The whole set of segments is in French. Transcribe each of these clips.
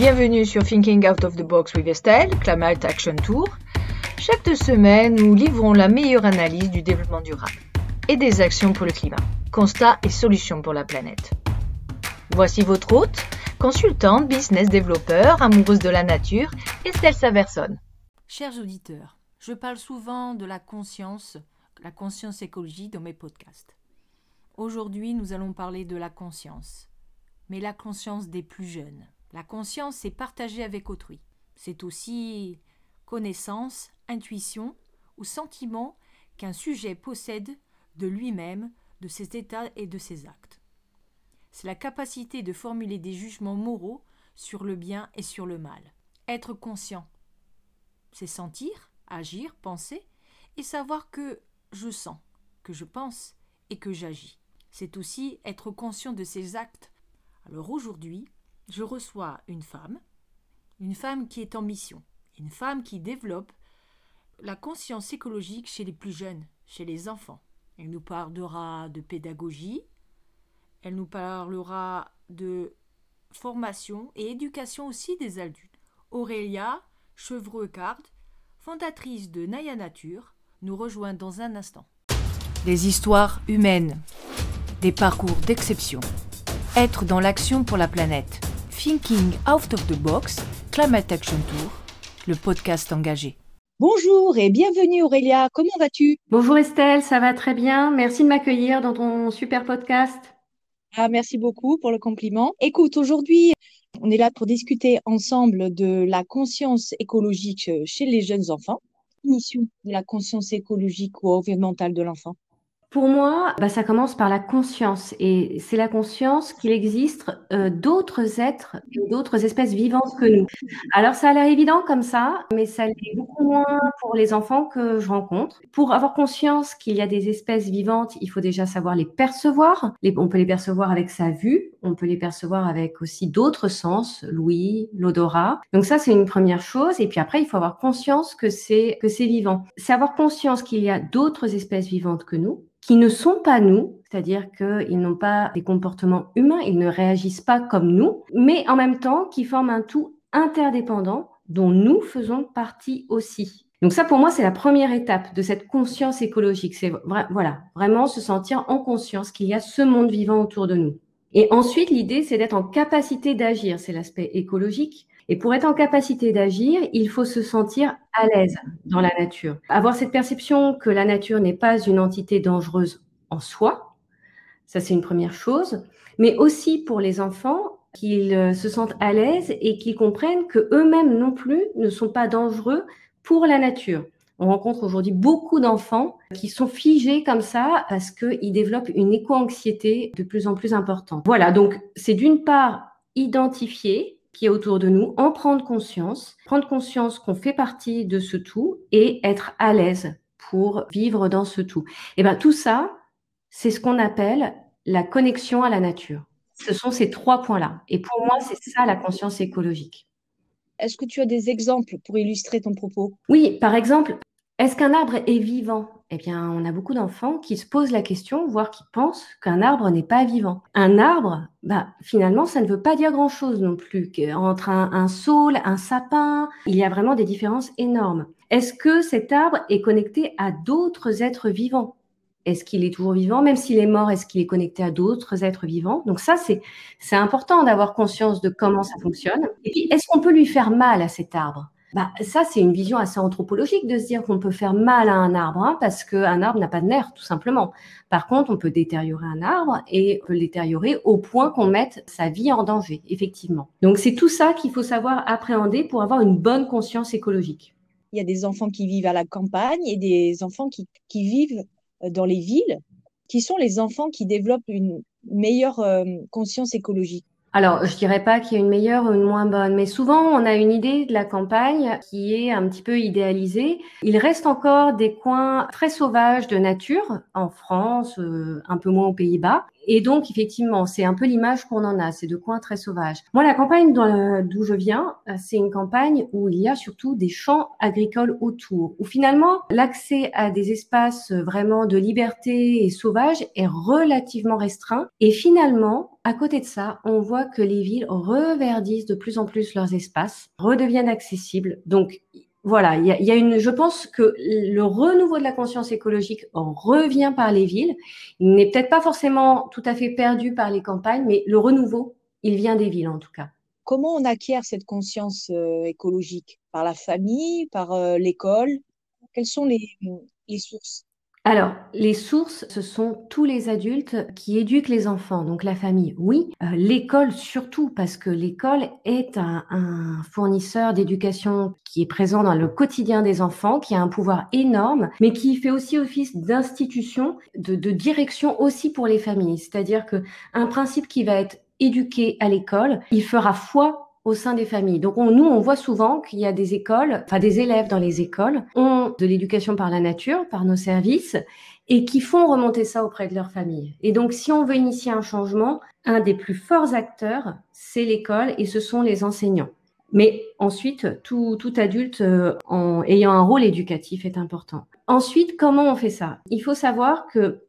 Bienvenue sur Thinking Out of the Box with Estelle, Climate Action Tour. Chaque deux semaines, nous livrons la meilleure analyse du développement durable et des actions pour le climat, constats et solutions pour la planète. Voici votre hôte, consultante, business développeur, amoureuse de la nature, Estelle Saverson. Chers auditeurs, je parle souvent de la conscience, la conscience écologique dans mes podcasts. Aujourd'hui, nous allons parler de la conscience, mais la conscience des plus jeunes. La conscience, c'est partager avec autrui. C'est aussi connaissance, intuition ou sentiment qu'un sujet possède de lui-même, de ses états et de ses actes. C'est la capacité de formuler des jugements moraux sur le bien et sur le mal. Être conscient, c'est sentir, agir, penser et savoir que je sens, que je pense et que j'agis. C'est aussi être conscient de ses actes. Alors aujourd'hui, je reçois une femme, une femme qui est en mission, une femme qui développe la conscience écologique chez les plus jeunes, chez les enfants. Elle nous parlera de pédagogie, elle nous parlera de formation et éducation aussi des adultes. Aurélia Chevreux-Card, fondatrice de Naya Nature, nous rejoint dans un instant. Des histoires humaines, des parcours d'exception. Être dans l'action pour la planète. Thinking Out of the Box, Climate Action Tour, le podcast engagé. Bonjour et bienvenue Aurélia, comment vas-tu? Bonjour Estelle, ça va très bien. Merci de m'accueillir dans ton super podcast. Ah, merci beaucoup pour le compliment. Écoute, aujourd'hui, on est là pour discuter ensemble de la conscience écologique chez les jeunes enfants. Mission de la conscience écologique ou environnementale de l'enfant. Pour moi, bah, ça commence par la conscience. Et c'est la conscience qu'il existe euh, d'autres êtres, d'autres espèces vivantes que nous. Alors, ça a l'air évident comme ça, mais ça l'est beaucoup moins pour les enfants que je rencontre. Pour avoir conscience qu'il y a des espèces vivantes, il faut déjà savoir les percevoir. on peut les percevoir avec sa vue, on peut les percevoir avec aussi d'autres sens, l'ouïe, l'odorat. Donc ça, c'est une première chose. Et puis après, il faut avoir conscience que c'est que c'est vivant. C'est avoir conscience qu'il y a d'autres espèces vivantes que nous qui ne sont pas nous, c'est-à-dire qu'ils n'ont pas des comportements humains, ils ne réagissent pas comme nous, mais en même temps qui forment un tout interdépendant dont nous faisons partie aussi. Donc ça, pour moi, c'est la première étape de cette conscience écologique. C'est voilà, vraiment se sentir en conscience qu'il y a ce monde vivant autour de nous. Et ensuite, l'idée, c'est d'être en capacité d'agir. C'est l'aspect écologique. Et pour être en capacité d'agir, il faut se sentir à l'aise dans la nature. Avoir cette perception que la nature n'est pas une entité dangereuse en soi, ça c'est une première chose, mais aussi pour les enfants qu'ils euh, se sentent à l'aise et qu'ils comprennent que eux-mêmes non plus ne sont pas dangereux pour la nature. On rencontre aujourd'hui beaucoup d'enfants qui sont figés comme ça parce qu'ils développent une éco-anxiété de plus en plus importante. Voilà, donc c'est d'une part identifier qui est autour de nous, en prendre conscience, prendre conscience qu'on fait partie de ce tout et être à l'aise pour vivre dans ce tout. Et bien tout ça, c'est ce qu'on appelle la connexion à la nature. Ce sont ces trois points-là. Et pour moi, c'est ça la conscience écologique. Est-ce que tu as des exemples pour illustrer ton propos? Oui, par exemple, est-ce qu'un arbre est vivant? Eh bien, on a beaucoup d'enfants qui se posent la question, voire qui pensent qu'un arbre n'est pas vivant. Un arbre, bah, finalement, ça ne veut pas dire grand-chose non plus. Entre un, saule, un sapin, il y a vraiment des différences énormes. Est-ce que cet arbre est connecté à d'autres êtres vivants? Est-ce qu'il est toujours vivant? Même s'il est mort, est-ce qu'il est connecté à d'autres êtres vivants? Donc ça, c'est, c'est important d'avoir conscience de comment ça fonctionne. Et puis, est-ce qu'on peut lui faire mal à cet arbre? Bah, ça, c'est une vision assez anthropologique de se dire qu'on peut faire mal à un arbre, hein, parce qu'un arbre n'a pas de nerfs, tout simplement. Par contre, on peut détériorer un arbre et on peut le détériorer au point qu'on mette sa vie en danger, effectivement. Donc, c'est tout ça qu'il faut savoir appréhender pour avoir une bonne conscience écologique. Il y a des enfants qui vivent à la campagne et des enfants qui, vivent euh, dans les villes, qui sont les enfants qui développent une meilleure euh, conscience écologique. Alors, je dirais pas qu'il y a une meilleure ou une moins bonne, mais souvent on a une idée de la campagne qui est un petit peu idéalisée. Il reste encore des coins très sauvages de nature en France, euh, un peu moins aux Pays-Bas. Et donc, effectivement, c'est un peu l'image qu'on en a, c'est de coins très sauvages. Moi, la campagne d'où je viens, euh, c'est une campagne où il y a surtout des champs agricoles autour, où finalement, l'accès à des espaces vraiment de liberté et sauvages est relativement restreint. Et finalement, à côté de ça, on voit que les villes reverdissent de plus en plus leurs espaces, redeviennent accessibles. Donc, voilà, il y a, une, je pense que le renouveau de la conscience écologique revient par les villes. Il n'est peut-être pas forcément tout à fait perdu par les campagnes, mais le renouveau, il vient des villes en tout cas. Comment on acquiert cette conscience euh, écologique? Par la famille, par euh, l'école? Quelles sont les sources? Alors, les sources, ce sont tous les adultes qui éduquent les enfants, donc la famille, oui. Euh, l'école surtout, parce que l'école est un, fournisseur d'éducation qui est présent dans le quotidien des enfants, qui a un pouvoir énorme, mais qui fait aussi office d'institution, de, de direction aussi pour les familles. C'est-à-dire que un principe qui va être éduqué à l'école, il fera foi au sein des familles. Donc nous, on voit souvent qu'il y a des écoles, enfin des élèves dans les écoles, ont de l'éducation par la nature, par nos services, et qui font remonter ça auprès de leur famille. Et donc si on veut initier un changement, un des plus forts acteurs, c'est l'école et ce sont les enseignants. Mais ensuite, tout, adulte euh, ayant un rôle éducatif est important. Ensuite, comment on fait ça? Il faut savoir que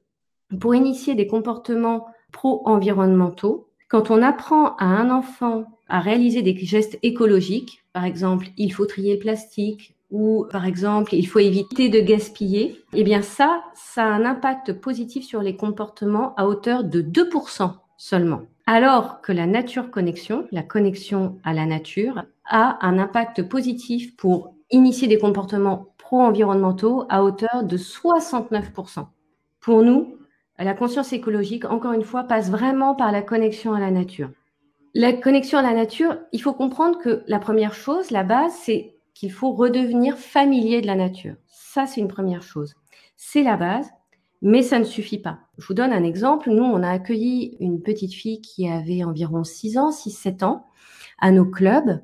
pour initier des comportements pro-environnementaux, quand on apprend à un enfant à réaliser des gestes écologiques, par exemple, il faut trier le plastique ou par exemple, il faut éviter de gaspiller, eh bien ça, ça a un impact positif sur les comportements à hauteur de 2% seulement. Alors que la nature connexion, la connexion à la nature, a un impact positif pour initier des comportements pro-environnementaux à hauteur de 69%. Pour nous, la conscience écologique, encore une fois, passe vraiment par la connexion à la nature. La connexion à la nature, il faut comprendre que la première chose, la base, c'est qu'il faut redevenir familier de la nature. Ça, c'est une première chose. C'est la base, mais ça ne suffit pas. Je vous donne un exemple. Nous, on a accueilli une petite fille qui avait environ 6 ans, 6-7 ans, à nos clubs.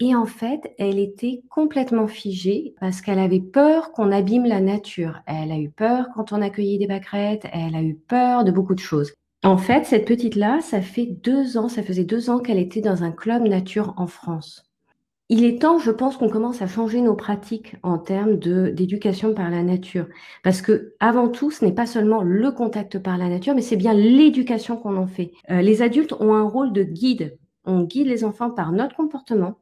Et en fait, elle était complètement figée parce qu'elle avait peur qu'on abîme la nature. Elle a eu peur quand on accueillait des bacrètes, elle a eu peur de beaucoup de choses. En fait, cette petite-là, ça fait deux ans, ça faisait deux ans qu'elle était dans un club nature en France. Il est temps, je pense, qu'on commence à changer nos pratiques en termes d'éducation par la nature. Parce que, avant tout, ce n'est pas seulement le contact par la nature, mais c'est bien l'éducation qu'on en fait. Euh, les adultes ont un rôle de guide. On guide les enfants par notre comportement.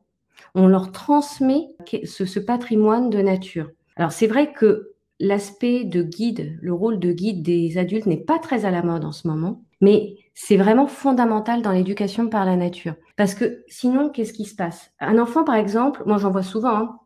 On leur transmet ce, patrimoine de nature. Alors, c'est vrai que l'aspect de guide, le rôle de guide des adultes n'est pas très à la mode en ce moment. Mais c'est vraiment fondamental dans l'éducation par la nature. Parce que sinon, qu'est-ce qui se passe? Un enfant, par exemple, moi j'en vois souvent, hein,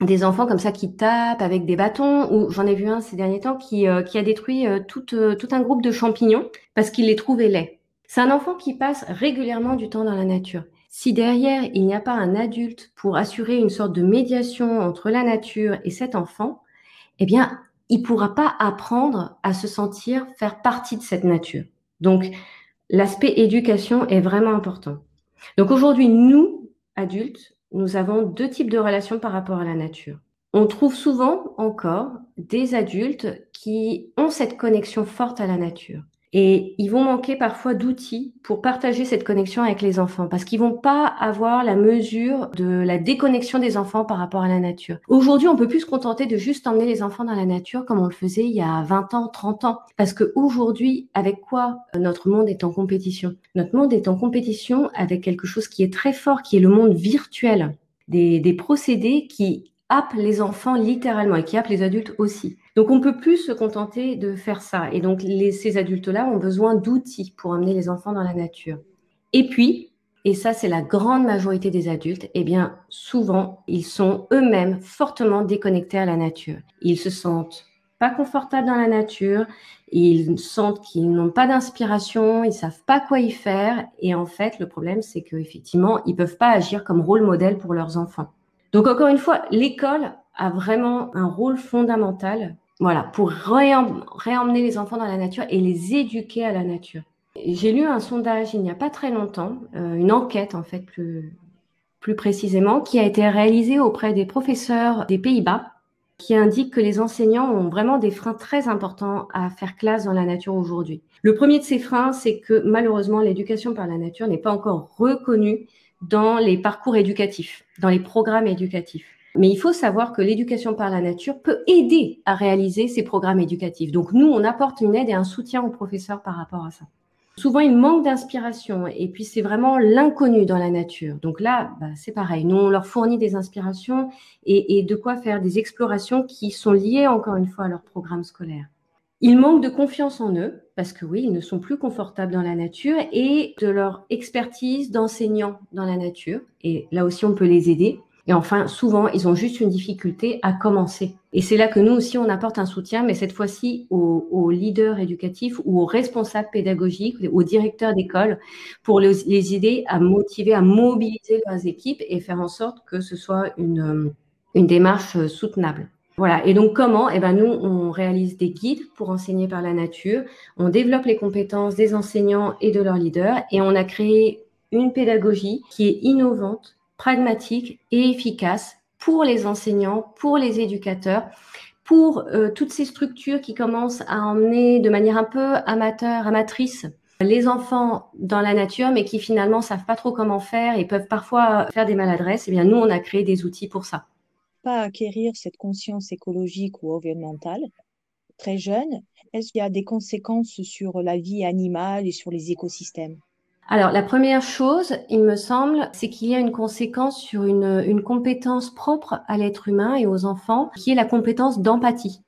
des enfants comme ça qui tapent avec des bâtons, ou j'en ai vu un ces derniers temps qui, euh, a détruit euh, tout, euh, tout un groupe de champignons parce qu'il les trouvait laids. C'est un enfant qui passe régulièrement du temps dans la nature. Si derrière, il n'y a pas un adulte pour assurer une sorte de médiation entre la nature et cet enfant, eh bien, il pourra pas apprendre à se sentir faire partie de cette nature. Donc, l'aspect éducation est vraiment important. Donc aujourd'hui, nous, adultes, nous avons deux types de relations par rapport à la nature. On trouve souvent encore des adultes qui ont cette connexion forte à la nature. Et ils vont manquer parfois d'outils pour partager cette connexion avec les enfants parce qu'ils vont pas avoir la mesure de la déconnexion des enfants par rapport à la nature. Aujourd'hui, on peut plus se contenter de juste emmener les enfants dans la nature comme on le faisait il y a 20 ans, 30 ans. Parce que aujourd'hui, avec quoi notre monde est en compétition? Notre monde est en compétition avec quelque chose qui est très fort, qui est le monde virtuel. Des, des procédés qui happent les enfants littéralement et qui happent les adultes aussi. Donc on peut plus se contenter de faire ça. Et donc ces adultes-là ont besoin d'outils pour amener les enfants dans la nature. Et puis, et ça c'est la grande majorité des adultes, eh bien souvent ils sont eux-mêmes fortement déconnectés à la nature. Ils se sentent pas confortables dans la nature, ils sentent qu'ils n'ont pas d'inspiration, ils savent pas quoi y faire. Et en fait, le problème c'est qu'effectivement, ils peuvent pas agir comme rôle modèle pour leurs enfants. Donc encore une fois, l'école a vraiment un rôle fondamental voilà, pour réemmener les enfants dans la nature et les éduquer à la nature. J'ai lu un sondage il n'y a pas très longtemps, euh, une enquête en fait plus, plus précisément, qui a été réalisée auprès des professeurs des Pays-Bas qui indique que les enseignants ont vraiment des freins très importants à faire classe dans la nature aujourd'hui. Le premier de ces freins, c'est que malheureusement, l'éducation par la nature n'est pas encore reconnue dans les parcours éducatifs, dans les programmes éducatifs. Mais il faut savoir que l'éducation par la nature peut aider à réaliser ces programmes éducatifs. Donc nous, on apporte une aide et un soutien aux professeurs par rapport à ça. Souvent, il manque d'inspiration et puis c'est vraiment l'inconnu dans la nature. Donc là, bah, c'est pareil. Nous, on leur fournit des inspirations et, et, de quoi faire des explorations qui sont liées encore une fois à leur programme scolaire. Ils manquent de confiance en eux parce que oui, ils ne sont plus confortables dans la nature et de leur expertise d'enseignant dans la nature. Et là aussi, on peut les aider. Et enfin, souvent, ils ont juste une difficulté à commencer. Et c'est là que nous aussi, on apporte un soutien, mais cette fois-ci aux, leaders éducatifs ou aux responsables pédagogiques, aux directeurs d'école, pour les, aider à motiver, à mobiliser leurs équipes et faire en sorte que ce soit une, une démarche soutenable. Voilà. Et donc, comment? Eh ben, nous, on réalise des guides pour enseigner par la nature. On développe les compétences des enseignants et de leurs leaders. Et on a créé une pédagogie qui est innovante, pragmatique et efficace pour les enseignants, pour les éducateurs, pour euh, toutes ces structures qui commencent à emmener de manière un peu amateur, amatrice, les enfants dans la nature, mais qui finalement savent pas trop comment faire et peuvent parfois faire des maladresses. Eh bien, nous, on a créé des outils pour ça. Pas acquérir cette conscience écologique ou environnementale très jeune, est-ce qu'il y a des conséquences sur la vie animale et sur les écosystèmes? Alors, la première chose, il me semble, c'est qu'il y a une conséquence sur une, une compétence propre à l'être humain et aux enfants, qui est la compétence d'empathie.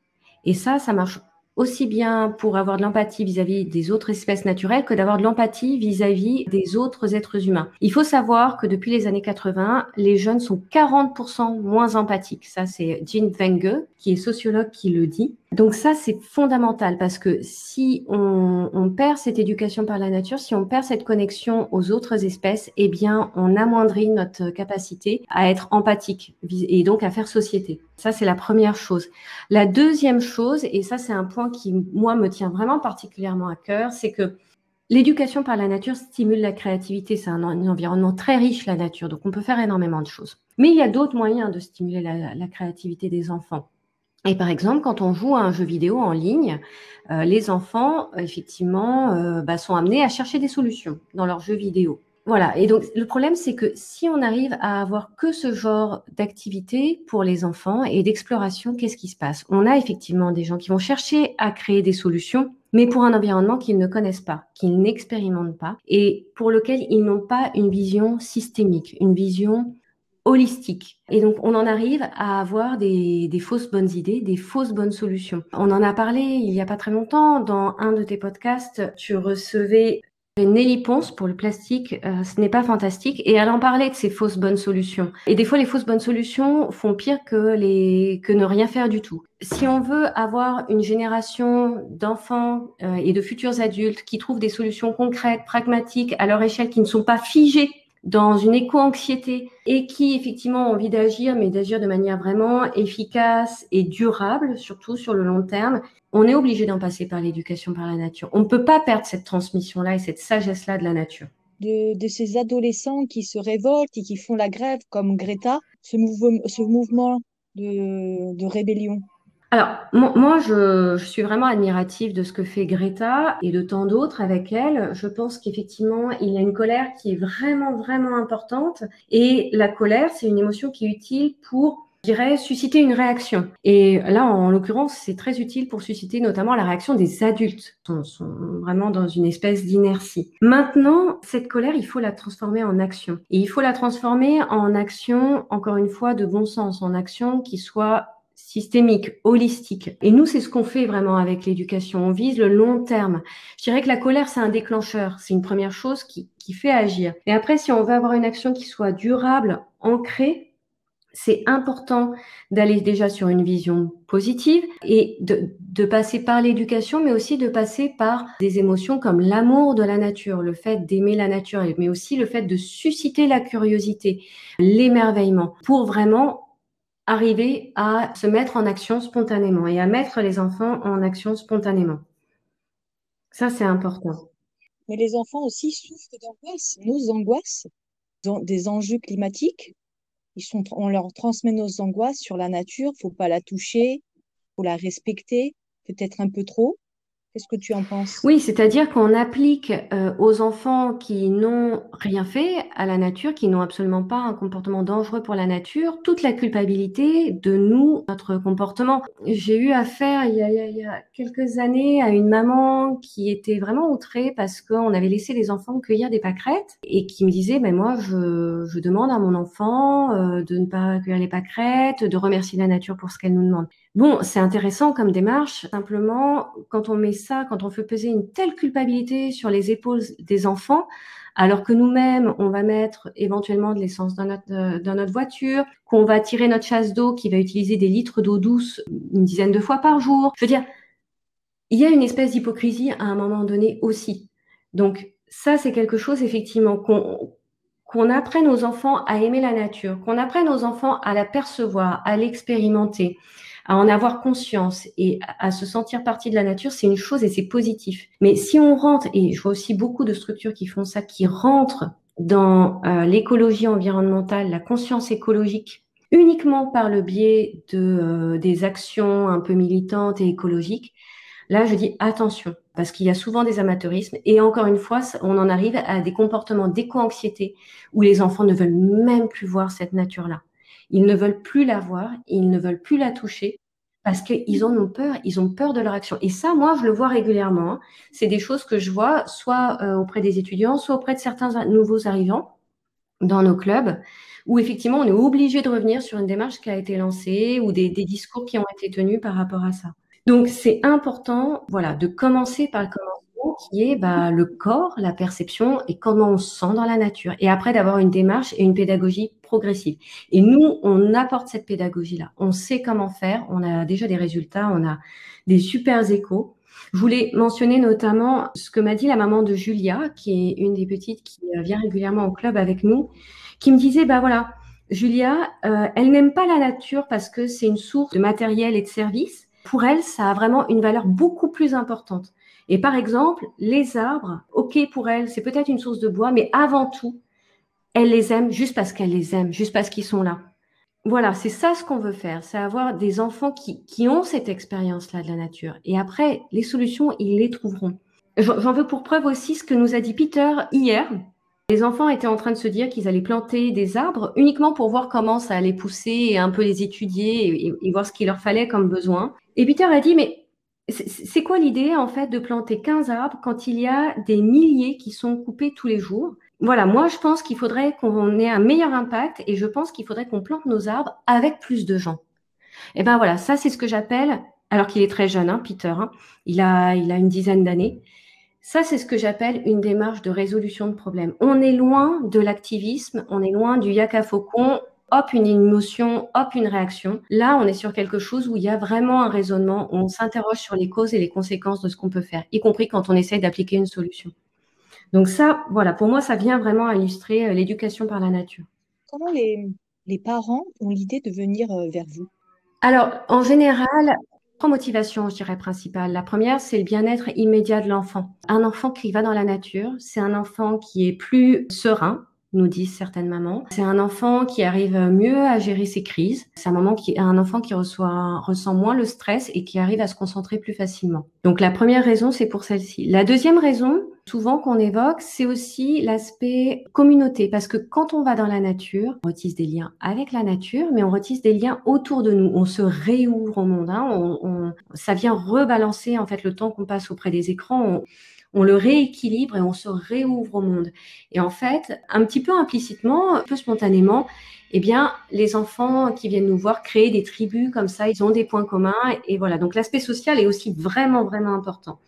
Et ça, ça marche aussi bien pour avoir de l'empathie vis-à-vis des autres espèces naturelles que d'avoir de l'empathie vis-à-vis des autres êtres humains. Il faut savoir que depuis les années 80, les jeunes sont 40% moins empathiques. Ça, c'est Jean Wenge, qui est sociologue, qui le dit. Donc ça, c'est fondamental parce que si on, perd cette éducation par la nature, si on perd cette connexion aux autres espèces, eh bien, on amoindrit notre capacité à être empathique et donc à faire société. Ça, c'est la première chose. La deuxième chose, et ça, c'est un point qui, moi, me tient vraiment particulièrement à cœur, c'est que l'éducation par la nature stimule la créativité. C'est un, environnement très riche, la nature, donc on peut faire énormément de choses. Mais il y a d'autres moyens de stimuler la, créativité des enfants. Et par exemple, quand on joue à un jeu vidéo en ligne, euh, les enfants, effectivement, euh, bah, sont amenés à chercher des solutions dans leur jeu vidéo. Voilà. Et donc, le problème, c'est que si on arrive à avoir que ce genre d'activité pour les enfants et d'exploration, qu'est-ce qui se passe? On a effectivement des gens qui vont chercher à créer des solutions, mais pour un environnement qu'ils ne connaissent pas, qu'ils n'expérimentent pas et pour lequel ils n'ont pas une vision systémique, une vision holistique. Et donc, on en arrive à avoir des, des, fausses bonnes idées, des fausses bonnes solutions. On en a parlé il y a pas très longtemps dans un de tes podcasts. Tu recevais Nelly Ponce pour le plastique, euh, ce n'est pas fantastique. Et elle en parlait de ces fausses bonnes solutions. Et des fois, les fausses bonnes solutions font pire que les que ne rien faire du tout. Si on veut avoir une génération d'enfants euh, et de futurs adultes qui trouvent des solutions concrètes, pragmatiques à leur échelle, qui ne sont pas figées dans une éco-anxiété et qui effectivement ont envie d'agir, mais d'agir de manière vraiment efficace et durable, surtout sur le long terme, on est obligé d'en passer par l'éducation par la nature. On ne peut pas perdre cette transmission-là et cette sagesse-là de la nature. De, ces adolescents qui se révoltent et qui font la grève comme Greta, ce, mouvement, de rébellion alors, moi, je, je, suis vraiment admirative de ce que fait Greta et de tant d'autres avec elle. Je pense qu'effectivement, il y a une colère qui est vraiment, vraiment importante. Et la colère, c'est une émotion qui est utile pour je dirais, susciter une réaction. Et là, en l'occurrence, c'est très utile pour susciter notamment la réaction des adultes. Ils sont vraiment dans une espèce d'inertie. Maintenant, cette colère, il faut la transformer en action. Et il faut la transformer en action, encore une fois, de bon sens, en action qui soit systémique, holistique. Et nous, c'est ce qu'on fait vraiment avec l'éducation. On vise le long terme. Je dirais que la colère, c'est un déclencheur. C'est une première chose qui, qui fait agir. Et après, si on veut avoir une action qui soit durable, ancrée, c'est important d'aller déjà sur une vision positive et de, de passer par l'éducation, mais aussi de passer par des émotions comme l'amour de la nature, le fait d'aimer la nature, mais aussi le fait de susciter la curiosité, l'émerveillement, pour vraiment arriver à se mettre en action spontanément et à mettre les enfants en action spontanément. Ça, c'est important. Mais les enfants aussi souffrent d'angoisse, nos angoisses, des enjeux climatiques. ils sont, on leur transmet nos angoisses sur la nature, faut pas la toucher, faut la respecter, peut-être un peu trop. Qu'est-ce que tu en penses? Oui, c'est-à-dire qu'on applique euh, aux enfants qui n'ont rien fait à la nature, qui n'ont absolument pas un comportement dangereux pour la nature, toute la culpabilité de nous, notre comportement. J'ai eu affaire il y, a, quelques années à une maman qui était vraiment outrée parce qu'on avait laissé les enfants cueillir des pâquerettes et qui me disait, ben moi, je, je demande à mon enfant euh, de ne pas cueillir les pâquerettes, de remercier la nature pour ce qu'elle nous demande. Bon, c'est intéressant comme démarche. Simplement, quand on met ça, quand on fait peser une telle culpabilité sur les épaules des enfants, alors que nous-mêmes, on va mettre éventuellement de l'essence dans notre, euh, dans notre voiture, qu'on va tirer notre chasse d'eau qui va utiliser des litres d'eau douce une dizaine de fois par jour. Je veux dire, il y a une espèce d'hypocrisie à un moment donné aussi. Donc, ça, c'est quelque chose, effectivement, qu'on apprenne aux enfants à aimer la nature, qu'on apprenne aux enfants à la percevoir, à l'expérimenter, à en avoir conscience et à se sentir partie de la nature, c'est une chose et c'est positif. Mais si on rentre, et je vois aussi beaucoup de structures qui font ça, qui rentrent dans euh, l'écologie environnementale, la conscience écologique, uniquement par le biais de, euh, des actions un peu militantes et écologiques, là, je dis attention, parce qu'il y a souvent des amateurismes. Et encore une fois, on en arrive à des comportements d'éco-anxiété où les enfants ne veulent même plus voir cette nature-là. Ils ne veulent plus la voir, ils ne veulent plus la toucher parce qu'ils en ont peur, ils ont peur de leur action. Et ça, moi, je le vois régulièrement. Hein. C'est des choses que je vois soit euh, auprès des étudiants, soit auprès de certains nouveaux arrivants dans nos clubs, où effectivement, on est obligé de revenir sur une démarche qui a été lancée ou des, discours qui ont été tenus par rapport à ça. Donc, c'est important, voilà, de commencer par le commencement qui est bah, le corps, la perception et comment on se sent dans la nature. Et après, d'avoir une démarche et une pédagogie progressive. Et nous, on apporte cette pédagogie-là. On sait comment faire. On a déjà des résultats. On a des super échos. Je voulais mentionner notamment ce que m'a dit la maman de Julia, qui est une des petites qui euh, vient régulièrement au club avec nous, qui me disait, bah voilà, Julia, euh, elle n'aime pas la nature parce que c'est une source de matériel et de services. Pour elle, ça a vraiment une valeur beaucoup plus importante. Et par exemple, les arbres, ok pour elle, c'est peut-être une source de bois, mais avant tout, elle les aime juste parce qu'elle les aime, juste parce qu'ils sont là. Voilà, c'est ça ce qu'on veut faire, c'est avoir des enfants qui, qui ont cette expérience-là de la nature. Et après, les solutions, ils les trouveront. J'en veux pour preuve aussi ce que nous a dit Peter hier. Les enfants étaient en train de se dire qu'ils allaient planter des arbres uniquement pour voir comment ça allait pousser et un peu les étudier et, et voir ce qu'il leur fallait comme besoin. Et Peter a dit, mais c'est quoi l'idée en fait de planter 15 arbres quand il y a des milliers qui sont coupés tous les jours? Voilà, moi je pense qu'il faudrait qu'on ait un meilleur impact et je pense qu'il faudrait qu'on plante nos arbres avec plus de gens. Et eh ben voilà, ça c'est ce que j'appelle, alors qu'il est très jeune, hein, Peter, hein, il, a, il a une dizaine d'années, ça c'est ce que j'appelle une démarche de résolution de problèmes. On est loin de l'activisme, on est loin du yaka faucon, hop, une émotion, hop, une réaction. Là, on est sur quelque chose où il y a vraiment un raisonnement, où on s'interroge sur les causes et les conséquences de ce qu'on peut faire, y compris quand on essaye d'appliquer une solution. Donc ça, voilà, pour moi, ça vient vraiment illustrer euh, l'éducation par la nature. Comment les, les parents ont l'idée de venir euh, vers vous? Alors, en général, trois motivations, je dirais, principales. La première, c'est le bien-être immédiat de l'enfant. Un enfant qui va dans la nature, c'est un enfant qui est plus serein, nous disent certaines mamans. C'est un enfant qui arrive mieux à gérer ses crises. C'est un, un enfant qui reçoit, ressent moins le stress et qui arrive à se concentrer plus facilement. Donc la première raison, c'est pour celle-ci. La deuxième raison, souvent qu'on évoque, c'est aussi l'aspect communauté. Parce que quand on va dans la nature, on retisse des liens avec la nature, mais on retisse des liens autour de nous. On se réouvre au monde. Hein. On, ça vient rebalancer en fait le temps qu'on passe auprès des écrans. On le rééquilibre et on se réouvre au monde. Et en fait, un petit peu implicitement, peu spontanément, eh bien, les enfants qui viennent nous voir créer des tribus comme ça, ils ont des points communs. Et, voilà, donc l'aspect social est aussi vraiment, vraiment important.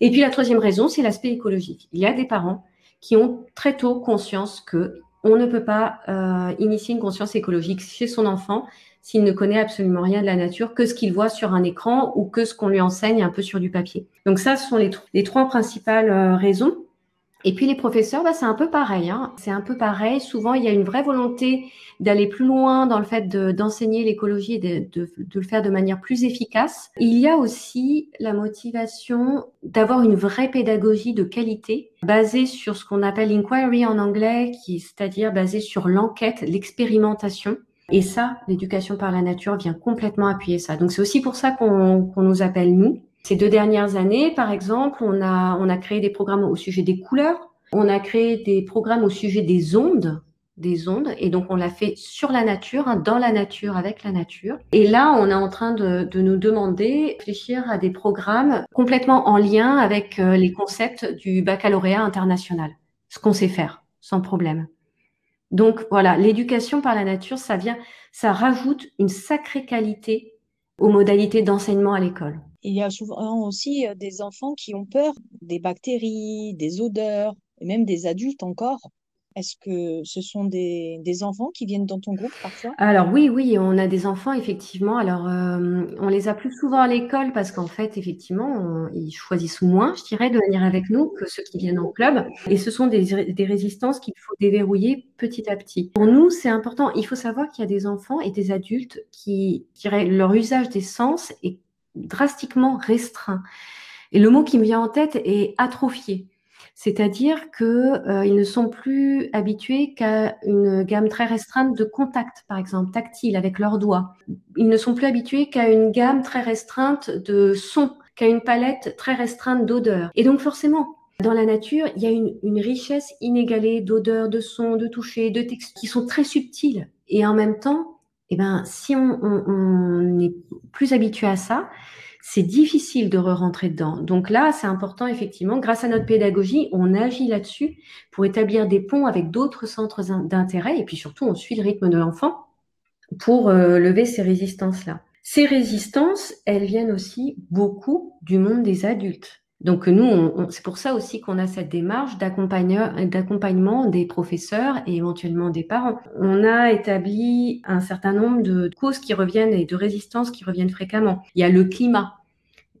Et puis la troisième raison, c'est l'aspect écologique. Il y a des parents qui ont très tôt conscience que on ne peut pas euh, initier une conscience écologique chez son enfant s'il ne connaît absolument rien de la nature que ce qu'il voit sur un écran ou que ce qu'on lui enseigne un peu sur du papier. Donc ça, ce sont les, trois principales euh, raisons. Et puis les professeurs, bah, c'est un peu pareil. Hein. C'est un peu pareil. Souvent, il y a une vraie volonté d'aller plus loin dans le fait d'enseigner l'écologie et de, de, de, le faire de manière plus efficace. Il y a aussi la motivation d'avoir une vraie pédagogie de qualité basée sur ce qu'on appelle inquiry en anglais, qui c'est-à-dire basée sur l'enquête, l'expérimentation Et ça, l'éducation par la nature vient complètement appuyer ça. Donc c'est aussi pour ça qu'on nous appelle nous. Ces deux dernières années, par exemple, on a, on a créé des programmes au sujet des couleurs, on a créé des programmes au sujet des ondes, des ondes, et donc on l'a fait sur la nature, hein, dans la nature, avec la nature. Et là, on est en train de, de nous demander, réfléchir à des programmes complètement en lien avec euh, les concepts du baccalauréat international, ce qu'on sait faire, sans problème. Donc voilà, l'éducation par la nature, ça vient, ça rajoute une sacrée qualité aux modalités d'enseignement à l'école. Il y a souvent aussi euh, des enfants qui ont peur des bactéries, des odeurs, et même des adultes encore. Est-ce que ce sont des, enfants qui viennent dans ton groupe parfois? Alors oui, oui, on a des enfants effectivement. Alors euh, on les a plus souvent à l'école parce qu'en fait effectivement ils choisissent moins, je dirais, de venir avec nous que ceux qui viennent en club. Et ce sont des, résistances qu'il faut déverrouiller petit à petit. Pour nous, c'est important. Il faut savoir qu'il y a des enfants et des adultes qui, qui leur usage des sens est drastiquement restreint. Et le mot qui me vient en tête est atrophié. C'est-à-dire qu'ils euh, ne sont plus habitués qu'à une gamme très restreinte de contacts, par exemple, tactile avec leurs doigts. Ils ne sont plus habitués qu'à une gamme très restreinte de sons, qu'à une palette très restreinte d'odeurs. Et donc forcément, dans la nature, il y a une, richesse inégalée d'odeurs, de sons, de touchés, de textes qui sont très subtiles. Et en même temps, eh ben, si on, on, on est plus habitué à ça, c'est difficile de re-rentrer dedans. Donc là, c'est important, effectivement, grâce à notre pédagogie, on agit là-dessus pour établir des ponts avec d'autres centres d'intérêt et puis surtout, on suit le rythme de l'enfant pour euh, lever ces résistances-là. Ces résistances, elles viennent aussi beaucoup du monde des adultes. Donc nous, c'est pour ça aussi qu'on a cette démarche d'accompagnement des professeurs et éventuellement des parents. On a établi un certain nombre de causes qui reviennent et de résistances qui reviennent fréquemment. Il y a le climat.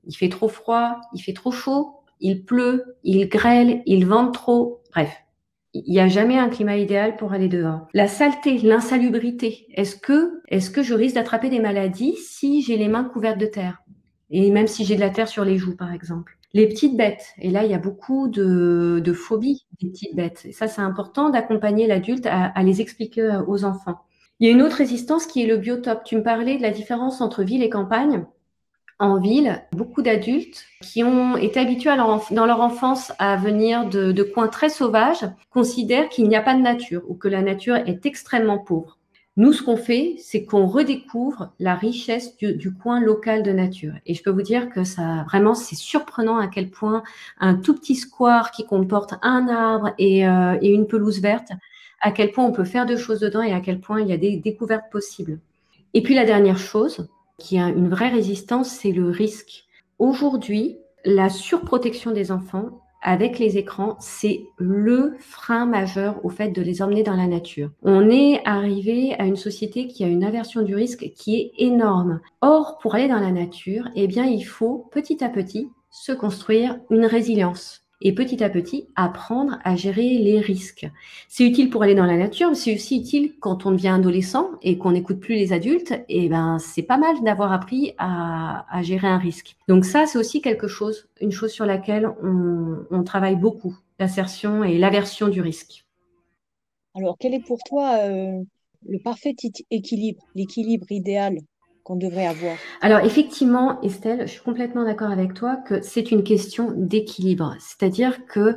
Il fait trop froid, il fait trop chaud, il pleut, il grêle, il vente trop. Bref, il n'y a jamais un climat idéal pour aller dehors. La saleté, l'insalubrité. Est-ce que, est-ce que je risque d'attraper des maladies si j'ai les mains couvertes de terre? Et même si j'ai de la terre sur les joues, par exemple. Les petites bêtes. Et là, il y a beaucoup de, de phobies des petites bêtes. Et ça, c'est important d'accompagner l'adulte à, les expliquer euh, aux enfants. Il y a une autre résistance qui est le biotope. Tu me parlais de la différence entre ville et campagne. En ville, beaucoup d'adultes qui ont été habitués dans leur enfance à venir de coins très sauvages considèrent qu'il n'y a pas de nature ou que la nature est extrêmement pauvre. Nous, ce qu'on fait, c'est qu'on redécouvre la richesse du, coin local de nature. Et je peux vous dire que ça, vraiment, c'est surprenant à quel point un tout petit square qui comporte un arbre et, euh, et une pelouse verte, à quel point on peut faire de choses dedans et à quel point il y a des découvertes possibles. Et puis la dernière chose, qui a une vraie résistance, c'est le risque. Aujourd'hui, la surprotection des enfants avec les écrans, c'est le frein majeur au fait de les emmener dans la nature. On est arrivé à une société qui a une aversion du risque qui est énorme. Or, pour aller dans la nature, eh bien, il faut petit à petit se construire une résilience et petit à petit apprendre à gérer les risques. C'est utile pour aller dans la nature, mais c'est aussi utile quand on devient adolescent et qu'on n'écoute plus les adultes. Et ben, c'est pas mal d'avoir appris à, gérer un risque. Donc ça, c'est aussi quelque chose, une chose sur laquelle on, on travaille beaucoup, l'assertion et l'aversion du risque. Alors, quel est pour toi euh, le parfait équilibre, l'équilibre idéal qu'on devrait avoir Alors effectivement, Estelle, je suis complètement d'accord avec toi que c'est une question d'équilibre. C'est-à-dire que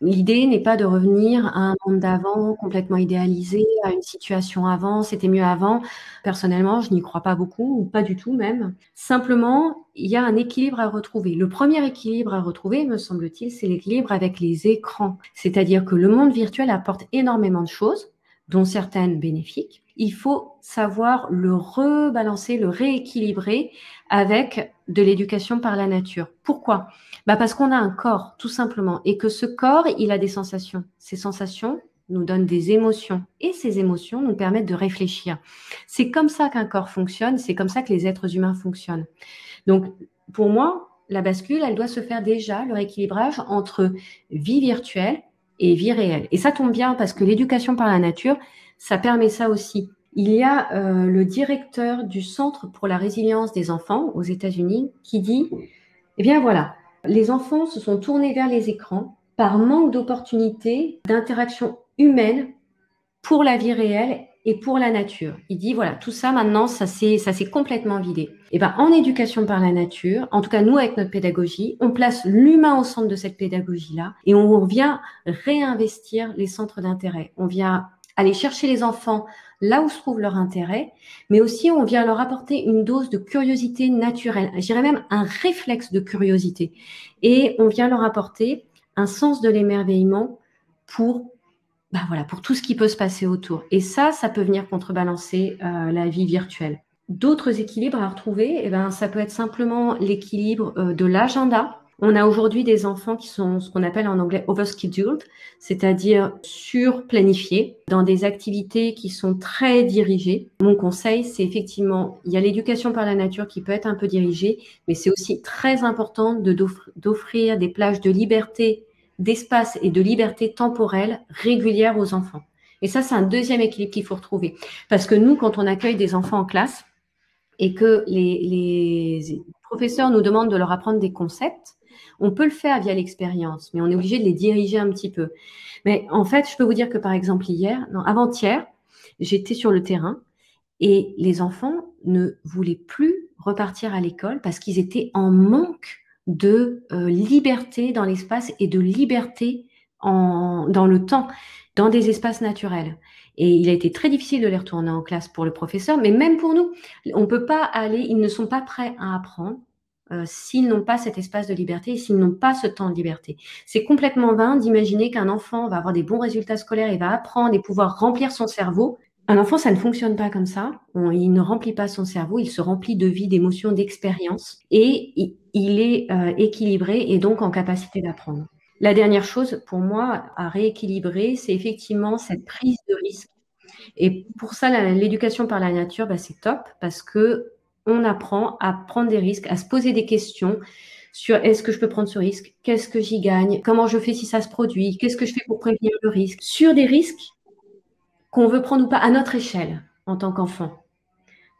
l'idée n'est pas de revenir à un monde d'avant complètement idéalisé, à une situation avant, c'était mieux avant. Personnellement, je n'y crois pas beaucoup, ou pas du tout même. Simplement, il y a un équilibre à retrouver. Le premier équilibre à retrouver, me semble-t-il, c'est l'équilibre avec les écrans. C'est-à-dire que le monde virtuel apporte énormément de choses, dont certaines bénéfiques, il faut savoir le rebalancer, le rééquilibrer avec de l'éducation par la nature. Pourquoi? Bah Parce qu'on a un corps, tout simplement, et que ce corps, il a des sensations. Ces sensations nous donnent des émotions, et ces émotions nous permettent de réfléchir. C'est comme ça qu'un corps fonctionne, c'est comme ça que les êtres humains fonctionnent. Donc, pour moi, la bascule, elle doit se faire déjà, le rééquilibrage entre vie virtuelle et vie réelle. Et ça tombe bien parce que l'éducation par la nature, ça permet ça aussi. Il y a euh, le directeur du Centre pour la résilience des enfants aux États-Unis qui dit, eh bien voilà, les enfants se sont tournés vers les écrans par manque d'opportunités d'interaction humaine pour la vie réelle et pour la nature. Il dit voilà, tout ça maintenant, ça s'est complètement vidé. Et ben en éducation par la nature, en tout cas nous avec notre pédagogie, on place l'humain au centre de cette pédagogie là et on vient réinvestir les centres d'intérêt. On vient aller chercher les enfants là où se trouve leur intérêt, mais aussi on vient leur apporter une dose de curiosité naturelle, je dirais même un réflexe de curiosité. Et on vient leur apporter un sens de l'émerveillement pour bah voilà, pour tout ce qui peut se passer autour. Et ça, ça peut venir contrebalancer euh, la vie virtuelle. D'autres équilibres à retrouver, eh ben, ça peut être simplement l'équilibre euh, de l'agenda. On a aujourd'hui des enfants qui sont ce qu'on appelle en anglais overscheduled, c'est-à-dire surplanifiés dans des activités qui sont très dirigées. Mon conseil, c'est effectivement, il y a l'éducation par la nature qui peut être un peu dirigée, mais c'est aussi très important d'offrir des plages de liberté d'espace et de liberté temporelle régulière aux enfants. Et ça, c'est un deuxième équilibre qu'il faut retrouver. Parce que nous, quand on accueille des enfants en classe et que les, professeurs nous demandent de leur apprendre des concepts, on peut le faire via l'expérience, mais on est obligé de les diriger un petit peu. Mais en fait, je peux vous dire que par exemple hier, non, avant-hier, j'étais sur le terrain et les enfants ne voulaient plus repartir à l'école parce qu'ils étaient en manque de euh, liberté dans l'espace et de liberté dans le temps, dans des espaces naturels. Et il a été très difficile de les retourner en classe pour le professeur, mais même pour nous, on ne peut pas aller, ils ne sont pas prêts à apprendre euh, s'ils n'ont pas cet espace de liberté s'ils n'ont pas ce temps de liberté. C'est complètement vain d'imaginer qu'un enfant va avoir des bons résultats scolaires et va apprendre et pouvoir remplir son cerveau un enfant, ça ne fonctionne pas comme ça. il ne remplit pas son cerveau, il se remplit de vie, d'émotions, d'expériences et il, est euh, équilibré et donc en capacité d'apprendre. La dernière chose pour moi à rééquilibrer, c'est effectivement cette prise de risque. Et pour ça, l'éducation par la nature, bah, c'est top parce que on apprend à prendre des risques, à se poser des questions sur est-ce que je peux prendre ce risque, qu'est-ce que j'y gagne, comment je fais si ça se produit, qu'est-ce que je fais pour prévenir le risque, sur des risques qu'on veut prendre ou pas à notre échelle en tant qu'enfant.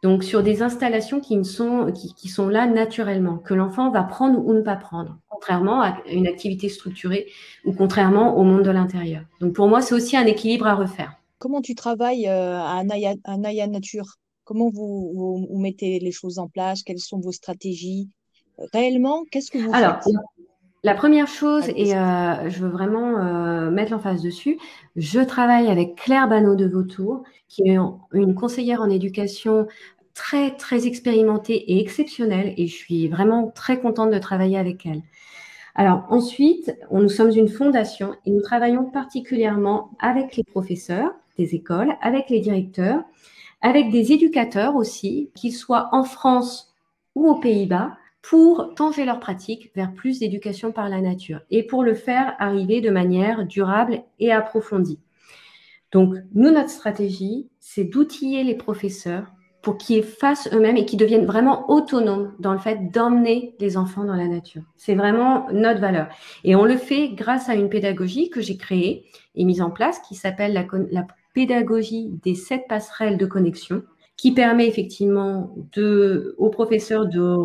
Donc sur des installations qui, sont, qui, sont là naturellement, que l'enfant va prendre ou ne pas prendre, contrairement à une activité structurée ou contrairement au monde de l'intérieur. Donc pour moi, c'est aussi un équilibre à refaire. Comment tu travailles euh, à Naya, Nature? Comment vous, mettez les choses en place? Quelles sont vos stratégies? Réellement, qu'est-ce que vous Alors, faites? la première chose, et euh, je veux vraiment euh, mettre l'emphase dessus, je travaille avec Claire Banneau de Vautour, qui est une conseillère en éducation très, très expérimentée et exceptionnelle, et je suis vraiment très contente de travailler avec elle. Alors ensuite, nous sommes une fondation et nous travaillons particulièrement avec les professeurs des écoles, avec les directeurs, avec des éducateurs aussi, qu'ils soient en France ou aux Pays-Bas, pour changer leur pratique vers plus d'éducation par la nature et pour le faire arriver de manière durable et approfondie. Donc, nous, notre stratégie, c'est d'outiller les professeurs pour qu'ils fassent eux-mêmes et qu'ils deviennent vraiment autonomes dans le fait d'emmener les enfants dans la nature. C'est vraiment notre valeur. Et on le fait grâce à une pédagogie que j'ai créée et mise en place qui s'appelle la, la pédagogie des sept passerelles de connexion qui permet effectivement de, au professeur de,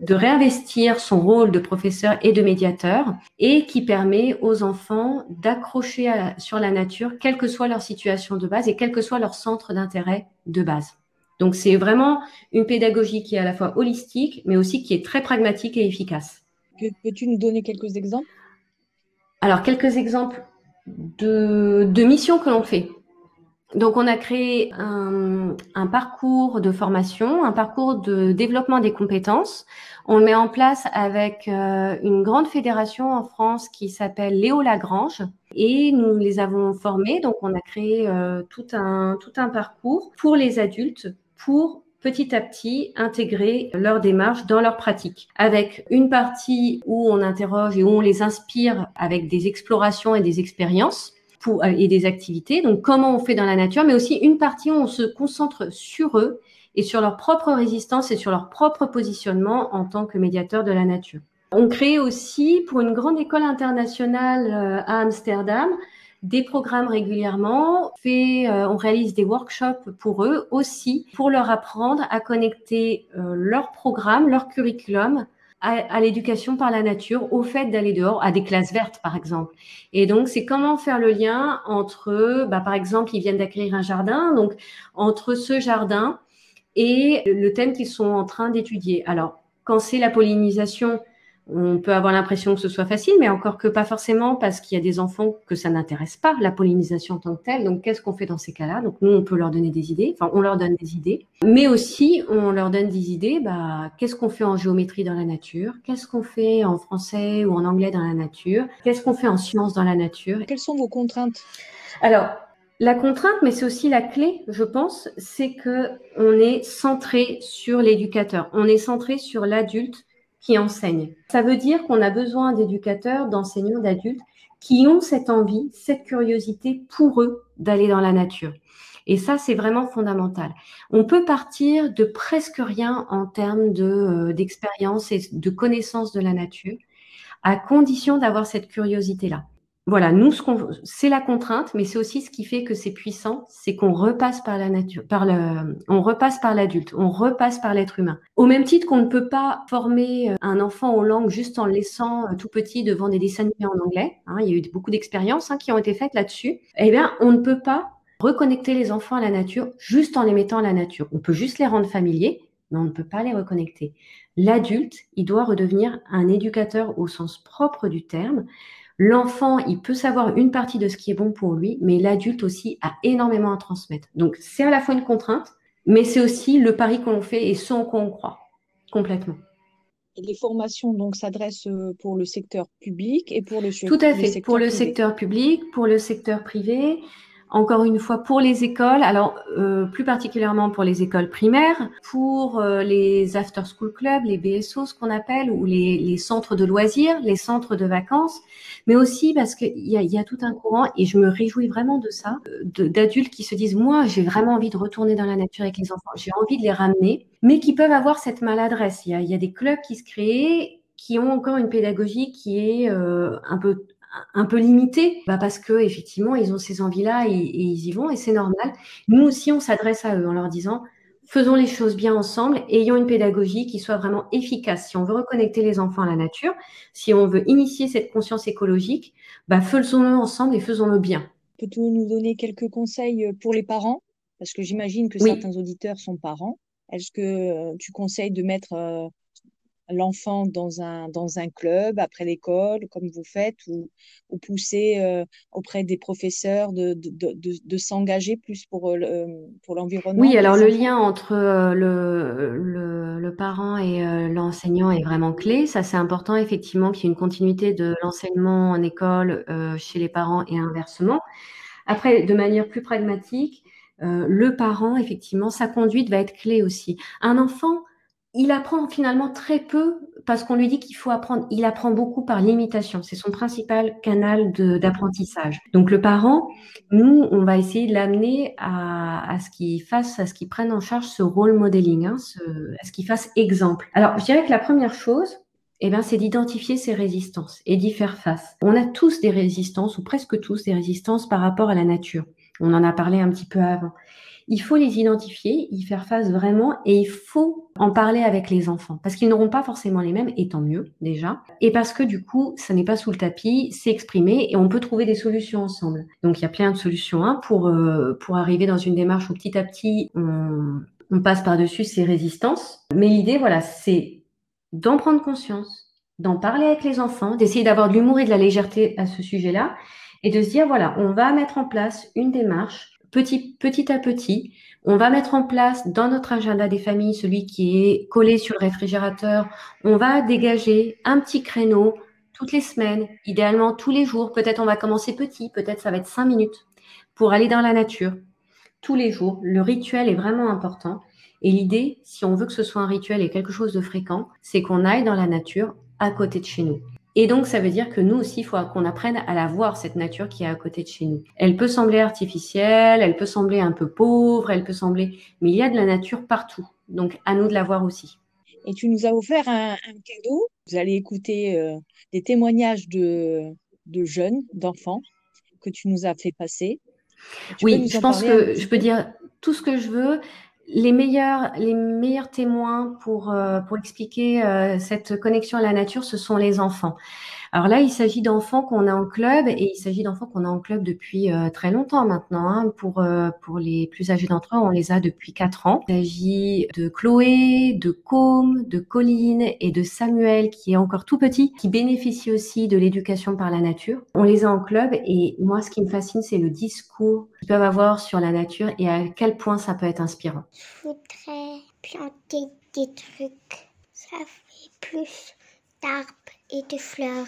de réinvestir son rôle de professeur et de médiateur et qui permet aux enfants d'accrocher sur la nature, quelle que soit leur situation de base et quel que soit leur centre d'intérêt de base. Donc c'est vraiment une pédagogie qui est à la fois holistique, mais aussi qui est très pragmatique et efficace. Peux-tu nous donner quelques exemples? Alors quelques exemples de, missions que l'on fait. Donc, on a créé un, parcours de formation, un parcours de développement des compétences. On le met en place avec euh, une grande fédération en France qui s'appelle Léo Lagrange et nous les avons formés. Donc, on a créé euh, tout un parcours pour les adultes pour petit à petit intégrer leur démarche dans leur pratique, avec une partie où on interroge et où on les inspire avec des explorations et des expériences euh, et des activités. Donc, comment on fait dans la nature, mais aussi une partie où on se concentre sur eux et sur leur propre résistance et sur leur propre positionnement en tant que médiateur de la nature. On crée aussi pour une grande école internationale euh, à Amsterdam des programmes régulièrement. Fait, euh, on réalise des workshops pour eux aussi, pour leur apprendre à connecter leur programme, leur curriculum à, l'éducation par la nature, au fait d'aller dehors, à des classes vertes par exemple. Et donc c'est comment faire le lien entre, bah, par exemple, ils viennent d'acquérir un jardin, donc entre ce jardin et le thème qu'ils sont en train d'étudier. Alors quand c'est la pollinisation, on peut avoir l'impression que ce soit facile, mais encore que pas forcément, parce qu'il y a des enfants que ça n'intéresse pas, la pollinisation en tant que telle. Donc, qu'est-ce qu'on fait dans ces cas-là? Donc, nous, on peut leur donner des idées, enfin, on leur donne des idées, mais aussi, on leur donne des idées, bah, qu'est-ce qu'on fait en géométrie dans la nature? Qu'est-ce qu'on fait en français ou en anglais dans la nature? Qu'est-ce qu'on fait en sciences dans la nature? Quelles sont vos contraintes? Alors, la contrainte, mais c'est aussi la clé, je pense, c'est que on est centré sur l'éducateur, on est centré sur l'adulte qui enseignent. Ça veut dire qu'on a besoin d'éducateurs, d'enseignants, d'adultes qui ont cette envie, cette curiosité pour eux d'aller dans la nature. Et ça, c'est vraiment fondamental. On peut partir de presque rien en termes euh, d'expérience et de connaissance de la nature, à condition d'avoir cette curiosité-là voilà, nous, c'est la contrainte, mais c'est aussi ce qui fait que c'est puissant, c'est qu'on repasse par la nature, par le, on repasse par l'adulte, on repasse par l'être humain. Au même titre qu'on ne peut pas former euh, un enfant aux langues juste en le laissant euh, tout petit devant des dessins animés en anglais. Hein, il y a eu beaucoup d'expériences hein, qui ont été faites là-dessus. Eh bien, on ne peut pas reconnecter les enfants à la nature juste en les mettant à la nature. On peut juste les rendre familiers, mais on ne peut pas les reconnecter. L'adulte, il doit redevenir un éducateur au sens propre du terme L'enfant, il peut savoir une partie de ce qui est bon pour lui, mais l'adulte aussi a énormément à transmettre. Donc, c'est à la fois une contrainte, mais c'est aussi le pari qu'on fait et ce en quoi on croit, complètement. les formations donc s'adressent euh, pour le secteur public et pour le Tout à fait, pour le secteur public, pour le secteur privé encore une fois pour les écoles, alors euh, plus particulièrement pour les écoles primaires, pour euh, les after school clubs, les BSO, ce qu'on appelle, ou les, les, centres de loisirs, les centres de vacances, mais aussi parce qu'il y a, y a tout un courant, et je me réjouis vraiment de ça, d'adultes qui se disent, moi j'ai vraiment envie de retourner dans la nature avec les enfants, j'ai envie de les ramener, mais qui peuvent avoir cette maladresse. Il y a, y a des clubs qui se créent qui ont encore une pédagogie qui est euh, un peu un peu limité, bah parce que effectivement ils ont ces envies-là et, ils y vont et c'est normal. Nous aussi on s'adresse à eux en leur disant faisons les choses bien ensemble, ayons une pédagogie qui soit vraiment efficace. Si on veut reconnecter les enfants à la nature, si on veut initier cette conscience écologique, bah faisons-le ensemble et faisons-le bien. Peux-tu nous donner quelques conseils pour les parents? Parce que j'imagine que certains auditeurs sont parents. Est-ce que euh, tu conseilles de mettre euh, l'enfant dans un, dans un club après l'école, comme vous faites, ou, ou pousser euh, auprès des professeurs de, de, de, de s'engager plus pour, euh, euh, pour l'environnement Oui, alors le lien entre le, le, le parent et l'enseignant est vraiment clé. Ça, c'est important, effectivement, qu'il y ait une continuité de l'enseignement en école chez les parents et inversement. Après, de manière plus pragmatique, le parent, effectivement, sa conduite va être clé aussi. Un enfant, il apprend finalement très peu parce qu'on lui dit qu'il faut apprendre. Il apprend beaucoup par l'imitation. C'est son principal canal d'apprentissage. Donc le parent, nous, on va essayer de l'amener à, ce qu'il fasse, à ce qu'il prenne en charge ce rôle modeling, hein, à ce qu'il fasse exemple. Alors je dirais que la première chose, eh ben, c'est d'identifier ses résistances et d'y faire face. On a tous des résistances, ou presque tous des résistances par rapport à la nature. On en a parlé un petit peu avant. Il faut les identifier, y faire face vraiment, et il faut en parler avec les enfants, parce qu'ils n'auront pas forcément les mêmes, et tant mieux déjà, et parce que du coup, ça n'est pas sous le tapis, c'est exprimé, et on peut trouver des solutions ensemble. Donc il y a plein de solutions hein, pour, euh, pour arriver dans une démarche où petit à petit, on, on passe par-dessus ces résistances. Mais l'idée, voilà, c'est d'en prendre conscience, d'en parler avec les enfants, d'essayer d'avoir de l'humour et de la légèreté à ce sujet-là, et de se dire, voilà, on va mettre en place une démarche petit, à petit, on va mettre en place dans notre agenda des familles, celui qui est collé sur le réfrigérateur, on va dégager un petit créneau toutes les semaines, idéalement tous les jours. Peut-être on va commencer petit, peut-être ça va être cinq minutes pour aller dans la nature. Tous les jours, le rituel est vraiment important. Et l'idée, si on veut que ce soit un rituel et quelque chose de fréquent, c'est qu'on aille dans la nature à côté de chez nous. Et donc, ça veut dire que nous aussi, il faut qu'on apprenne à la voir, cette nature qui est à côté de chez nous. Elle peut sembler artificielle, elle peut sembler un peu pauvre, elle peut sembler... Mais il y a de la nature partout. Donc, à nous de la voir aussi. Et tu nous as offert un, cadeau. Vous allez écouter euh, des témoignages de, de jeunes, d'enfants, que tu nous as fait passer. oui, je pense que je peux dire tout ce que je veux. Les meilleurs, les meilleurs témoins pour, euh, pour expliquer euh, cette connexion à la nature, ce sont les enfants. Alors là, il s'agit d'enfants qu'on a en club et il s'agit d'enfants qu'on a en club depuis euh, très longtemps maintenant. Hein. Pour, euh, pour les plus âgés d'entre eux, on les a depuis quatre ans. Il s'agit de Chloé, de Côme, de Colline et de Samuel qui est encore tout petit, qui bénéficie aussi de l'éducation par la nature. On les a en club et moi, ce qui me fascine, c'est le discours qu'ils peuvent avoir sur la nature et à quel point ça peut être inspirant. Je voudrais planter des trucs. Ça fait plus d'arbres et de fleurs.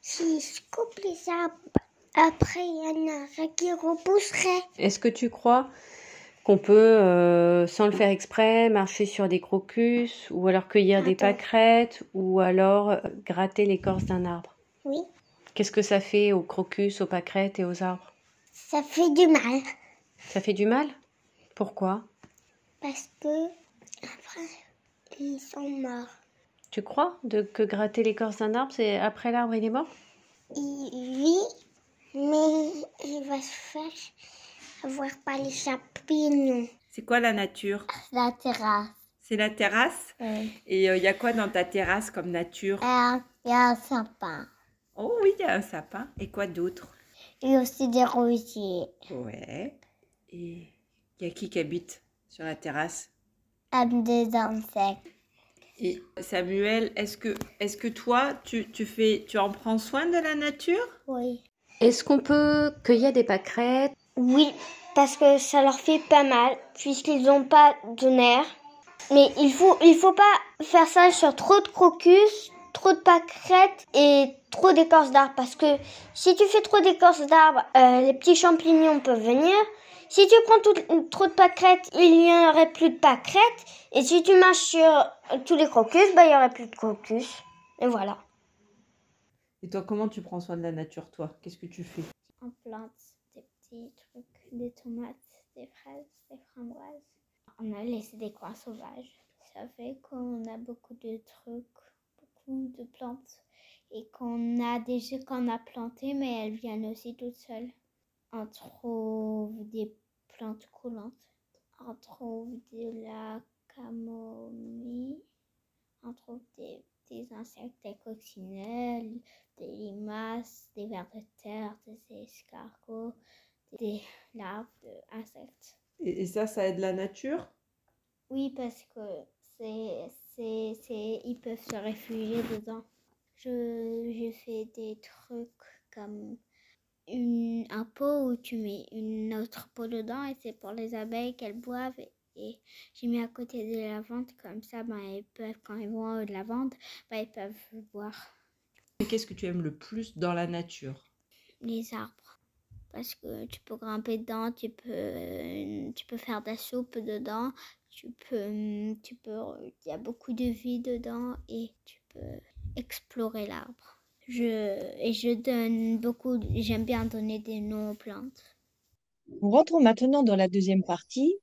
Si je coupe les arbres, après il y en a qui repousserait. Est-ce que tu crois qu'on peut, euh, sans le faire exprès, marcher sur des crocus, ou alors cueillir des pâquerettes, ou alors euh, gratter l'écorce d'un arbre? Oui, Qu'est-ce que ça fait aux crocus, aux pâquerettes et aux arbres? Ça fait du mal. Ça fait du mal? Pourquoi? Parce que après ils sont morts. Tu crois de, que gratter l'écorce d'un arbre, c'est après l'arbre il est mort? Il vit, mais il va se faire avoir par les champignons. C'est quoi la nature? La terrasse. C'est la terrasse? Oui. Et il y a quoi dans ta terrasse comme nature? Il y a un sapin. Oh oui, il y a un sapin. Et quoi d'autre? Et aussi des rosiers. Ouais. Et il y a qui qui habite sur la terrasse? Avec des insectes. Et Samuel, est-ce que, est que toi, tu, tu, fais, tu en prends soin de la nature? Oui. Est-ce qu'on peut cueillir des pâquerettes? Oui, parce que ça leur fait pas mal, puisqu'ils n'ont pas de nerfs. Mais il faut, il faut pas faire ça sur trop de crocus, trop de pâquerettes et trop d'écorces d'arbres. Parce que si tu fais trop d'écorces d'arbres, euh, les petits champignons peuvent venir. Si tu prends tout- trop de pâquerettes, il n'y aurait plus de pâquerettes. Et si tu marches sur euh, tous les crocus, bah, il y aurait plus de crocus. Et voilà. Et toi, comment tu prends soin de la nature, toi? Qu'est-ce que tu fais? On plante des petits trucs, des tomates, des fraises, des framboises. On a laissé des coins sauvages. Ça fait qu'on a beaucoup de trucs, beaucoup de plantes. Et qu'on a des jeux qu'on a plantés, mais elles viennent aussi toutes seules. On trouve des plantes coulantes. On trouve de la camomille. On trouve des, des insectes, des coccinelles, des limaces, des vers de terre, des escargots, des larves d'insectes. et, et ça, ça aide la nature? Oui, parce que c'est, c'est, c'est, ils peuvent se réfugier dedans. Je, je fais des trucs comme une, un pot où tu mets une autre pot dedans et c'est pour les abeilles qu'elles boivent. Et, et j'ai mis à côté des lavandes, comme ça, ben, elles peuvent, quand ils vont de lavande, ben, ils peuvent boire. Qu'est-ce que tu aimes le plus dans la nature? Les arbres. Parce que tu peux grimper dedans, tu peux, tu peux faire de la soupe dedans, tu peux, tu peux, il y a beaucoup de vie dedans et tu peux explorer l'arbre. Je, et je donne beaucoup, j'aime bien donner des noms aux plantes. Rentrons maintenant dans la deuxième partie.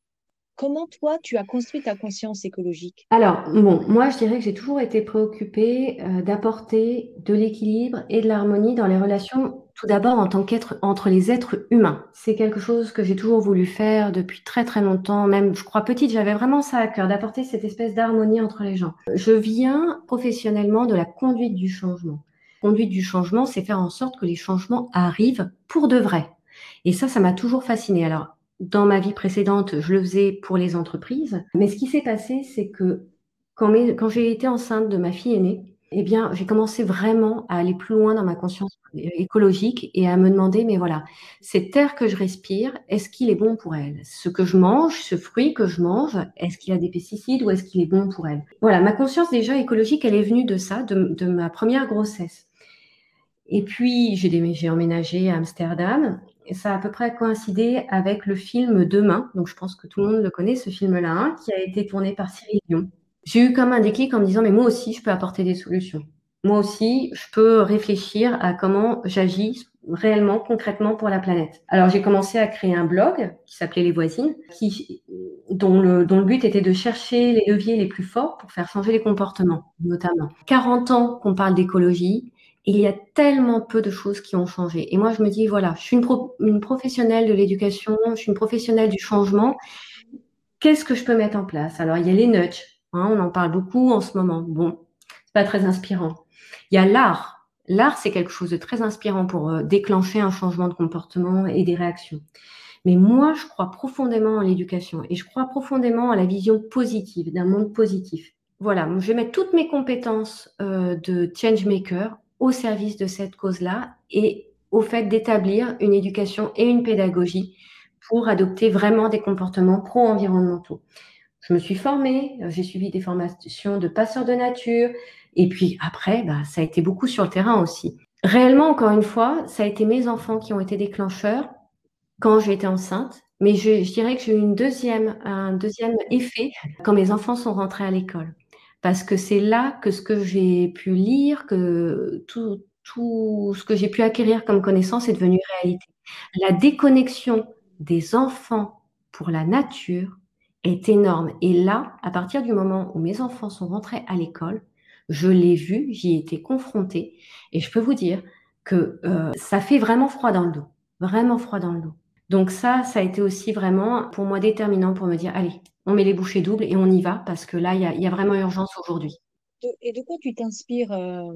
Comment toi, tu as construit ta conscience écologique? Alors, bon, moi, je dirais que j'ai toujours été préoccupée euh, d'apporter de l'équilibre et de l'harmonie dans les relations, tout d'abord en tant qu'être entre les êtres humains. C'est quelque chose que j'ai toujours voulu faire depuis très très longtemps, même je crois petite, j'avais vraiment ça à cœur, d'apporter cette espèce d'harmonie entre les gens. Je viens professionnellement de la conduite du changement. Conduite du changement, c'est faire en sorte que les changements arrivent pour de vrai. Et ça, ça m'a toujours fascinée. Alors, dans ma vie précédente, je le faisais pour les entreprises. Mais ce qui s'est passé, c'est que quand, j'ai été enceinte de ma fille aînée, eh bien, j'ai commencé vraiment à aller plus loin dans ma conscience écologique et à me demander, mais voilà, cet air que je respire, est-ce qu'il est bon pour elle? Ce que je mange, ce fruit que je mange, est-ce qu'il a des pesticides ou est-ce qu'il est bon pour elle? Voilà, ma conscience déjà écologique, elle est venue de ça, de ma première grossesse. Et puis, j'ai emménagé à Amsterdam. Et ça a à peu près coïncidé avec le film Demain. Donc, je pense que tout le monde le connaît, ce film-là, hein, qui a été tourné par Cyril Dion. J'ai eu comme un déclic en me disant, mais moi aussi, je peux apporter des solutions. Moi aussi, je peux réfléchir à comment j'agis réellement, concrètement pour la planète. Alors, j'ai commencé à créer un blog qui s'appelait Les Voisines, qui, dont, le, but était de chercher les leviers les plus forts pour faire changer les comportements, notamment. 40 ans qu'on parle d'écologie, il y a tellement peu de choses qui ont changé. Et moi, je me dis, voilà, je suis une, pro- une professionnelle de l'éducation, je suis une professionnelle du changement. qu'est-ce que je peux mettre en place? Alors, il y a les nudges, hein, on en parle beaucoup en ce moment. Bon, c'est pas très inspirant. Il y a l'art. L'art, c'est quelque chose de très inspirant pour euh, déclencher un changement de comportement et des réactions. Mais moi, je crois profondément en l'éducation et je crois profondément à la vision positive, d'un monde positif. Voilà, je vais mettre toutes mes compétences euh, de changemaker au service de cette cause-là et au fait d'établir une éducation et une pédagogie pour adopter vraiment des comportements pro-environnementaux. Je me suis formée, j'ai suivi des formations de passeurs de nature, et puis après, bah, ça a été beaucoup sur le terrain aussi. Réellement, encore une fois, ça a été mes enfants qui ont été déclencheurs quand j'étais enceinte, mais je, dirais que j'ai eu une deuxième, un deuxième effet quand mes enfants sont rentrés à l'école. Parce que c'est là que ce que j'ai pu lire, que tout, ce que j'ai pu acquérir comme connaissance est devenu réalité. La déconnexion des enfants pour la nature est énorme. Et là, à partir du moment où mes enfants sont rentrés à l'école, je l'ai vu, j'y ai été confrontée, et je peux vous dire que euh, ça fait vraiment froid dans le dos, vraiment froid dans le dos. Donc ça, ça a été aussi vraiment pour moi déterminant pour me dire, allez, on met les bouchées doubles et on y va parce que là, il y a, vraiment urgence aujourd'hui. Et de quoi tu t'inspires euh,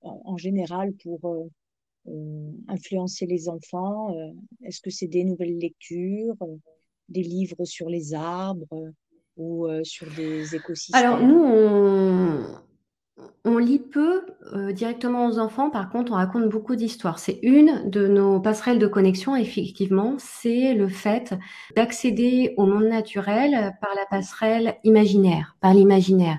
en général pour euh, influencer les enfants Est-ce que c'est des nouvelles lectures, des livres sur les arbres ou sur des écosystèmes? Alors nous, on, on lit peu euh, directement aux enfants, par contre, on raconte beaucoup d'histoires. C'est une de nos passerelles de connexion, effectivement, c'est le fait d'accéder au monde naturel par la passerelle imaginaire, par l'imaginaire,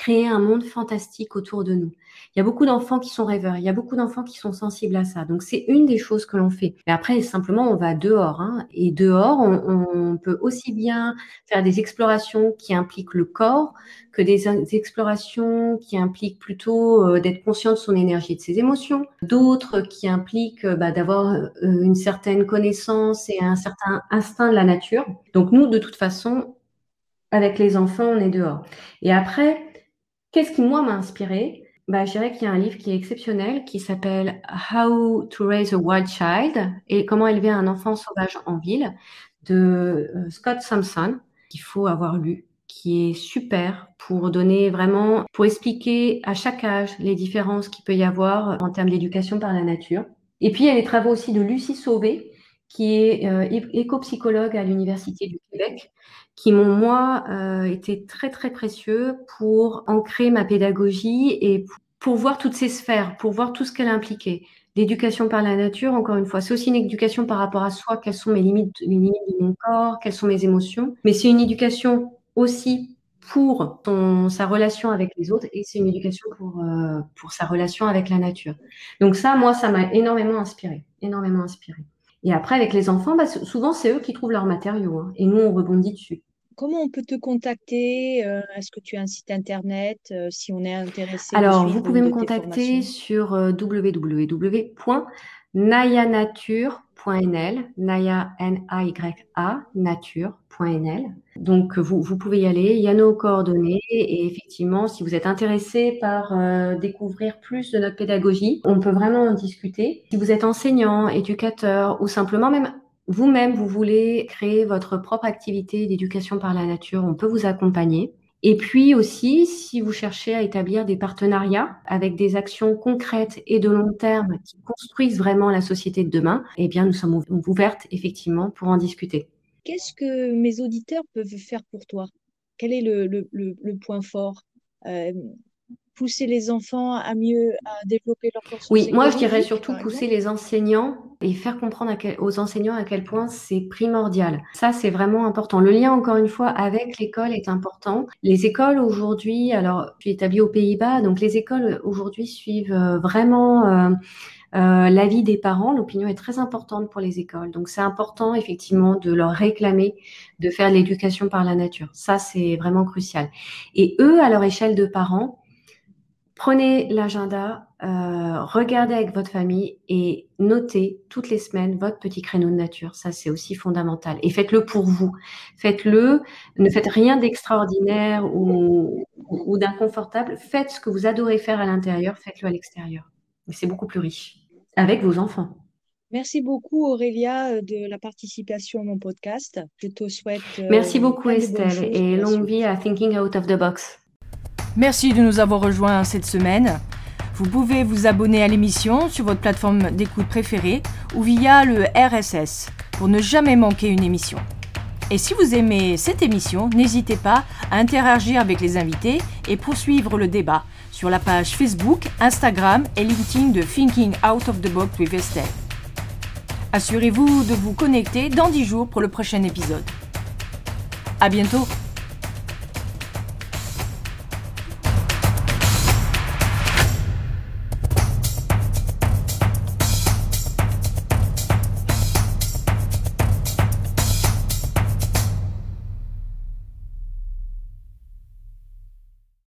créer un monde fantastique autour de nous. Il y a beaucoup d'enfants qui sont rêveurs, il y a beaucoup d'enfants qui sont sensibles à ça. Donc c'est une des choses que l'on fait. Mais après, simplement, on va dehors. Hein. Et dehors, on, peut aussi bien faire des explorations qui impliquent le corps que des, explorations qui impliquent plutôt euh, d'être conscient de son énergie et de ses émotions. D'autres qui impliquent euh, bah, d'avoir euh, une certaine connaissance et un certain instinct de la nature. Donc nous, de toute façon, avec les enfants, on est dehors. Et après, qu'est-ce qui, moi, m'a inspiré? Bah, je dirais qu'il y a un livre qui est exceptionnel qui s'appelle How to Raise a Wild Child et comment élever un enfant sauvage en ville de euh, Scott Sampson qu'il faut avoir lu qui est super pour donner vraiment, pour expliquer à chaque âge les différences qu'il peut y avoir en termes d'éducation par la nature. Et puis, il y a les travaux aussi de Lucie Sauvé, qui est euh, éco-psychologue à l'Université du Québec, qui m'ont, moi, euh, été très, très précieux pour ancrer ma pédagogie et pour, voir toutes ces sphères, pour voir tout ce qu'elle impliquait. L'éducation par la nature, encore une fois, c'est aussi une éducation par rapport à soi, quelles sont mes limites, les limites de mon corps, quelles sont mes émotions, mais c'est une éducation aussi pour sa relation avec les autres et c'est une éducation pour, euh, pour sa relation avec la nature. Donc ça, moi, ça m'a énormément inspiré, énormément inspiré. Et après, avec les enfants, bah, souvent, c'est eux qui trouvent leurs matériaux hein, et nous, on rebondit dessus. Comment on peut te contacter euh, Est-ce que tu as un site internet euh, si on est intéressé Alors, vous pouvez me contacter sur euh, www.nayanature.nl, Naya N-A-Y-A, nature.nl. Donc, vous, vous, pouvez y aller. Il y a nos coordonnées. Et effectivement, si vous êtes intéressé par découvrir plus de notre pédagogie, on peut vraiment en discuter. Si vous êtes enseignant, éducateur ou simplement même vous-même, vous voulez créer votre propre activité d'éducation par la nature, on peut vous accompagner. Et puis aussi, si vous cherchez à établir des partenariats avec des actions concrètes et de long terme qui construisent vraiment la société de demain, eh bien, nous sommes ouvertes effectivement pour en discuter. Qu'est-ce que mes auditeurs peuvent faire pour toi? Quel est le, point fort? Euh, pousser les enfants à mieux à développer leur conscience Oui, moi je dirais surtout pousser les enseignants et faire comprendre aux enseignants à quel point c'est primordial. Ça, c'est vraiment important. Le lien, encore une fois, avec l'école est important. Les écoles aujourd'hui, alors je suis établie aux Pays-Bas, donc les écoles aujourd'hui suivent euh, vraiment euh, euh, l'avis des parents. L'opinion est très importante pour les écoles. Donc c'est important effectivement de leur réclamer de faire l'éducation par la nature. Ça, c'est vraiment crucial. Et eux, à leur échelle de parents, Prenez l'agenda, euh, regardez avec votre famille et notez toutes les semaines votre petit créneau de nature. Ça, c'est aussi fondamental. Et faites-le pour vous. Faites-le. Ne faites rien d'extraordinaire ou, d'inconfortable. Faites ce que vous adorez faire à l'intérieur. Faites-le à l'extérieur. C'est beaucoup plus riche. Avec vos enfants. Merci beaucoup Aurélia de la participation à mon podcast. Je te souhaite. Merci beaucoup Estelle et longue vie à Thinking Out of the Box. Merci de nous avoir rejoints cette semaine. Vous pouvez vous abonner à l'émission sur votre plateforme d'écoute préférée ou via le RSS pour ne jamais manquer une émission. Et si vous aimez cette émission, n'hésitez pas à interagir avec les invités et poursuivre le débat sur la page Facebook, Instagram et LinkedIn de Thinking Out of the Box with Estelle. Assurez-vous de vous connecter dans 10 jours pour le prochain épisode. À bientôt!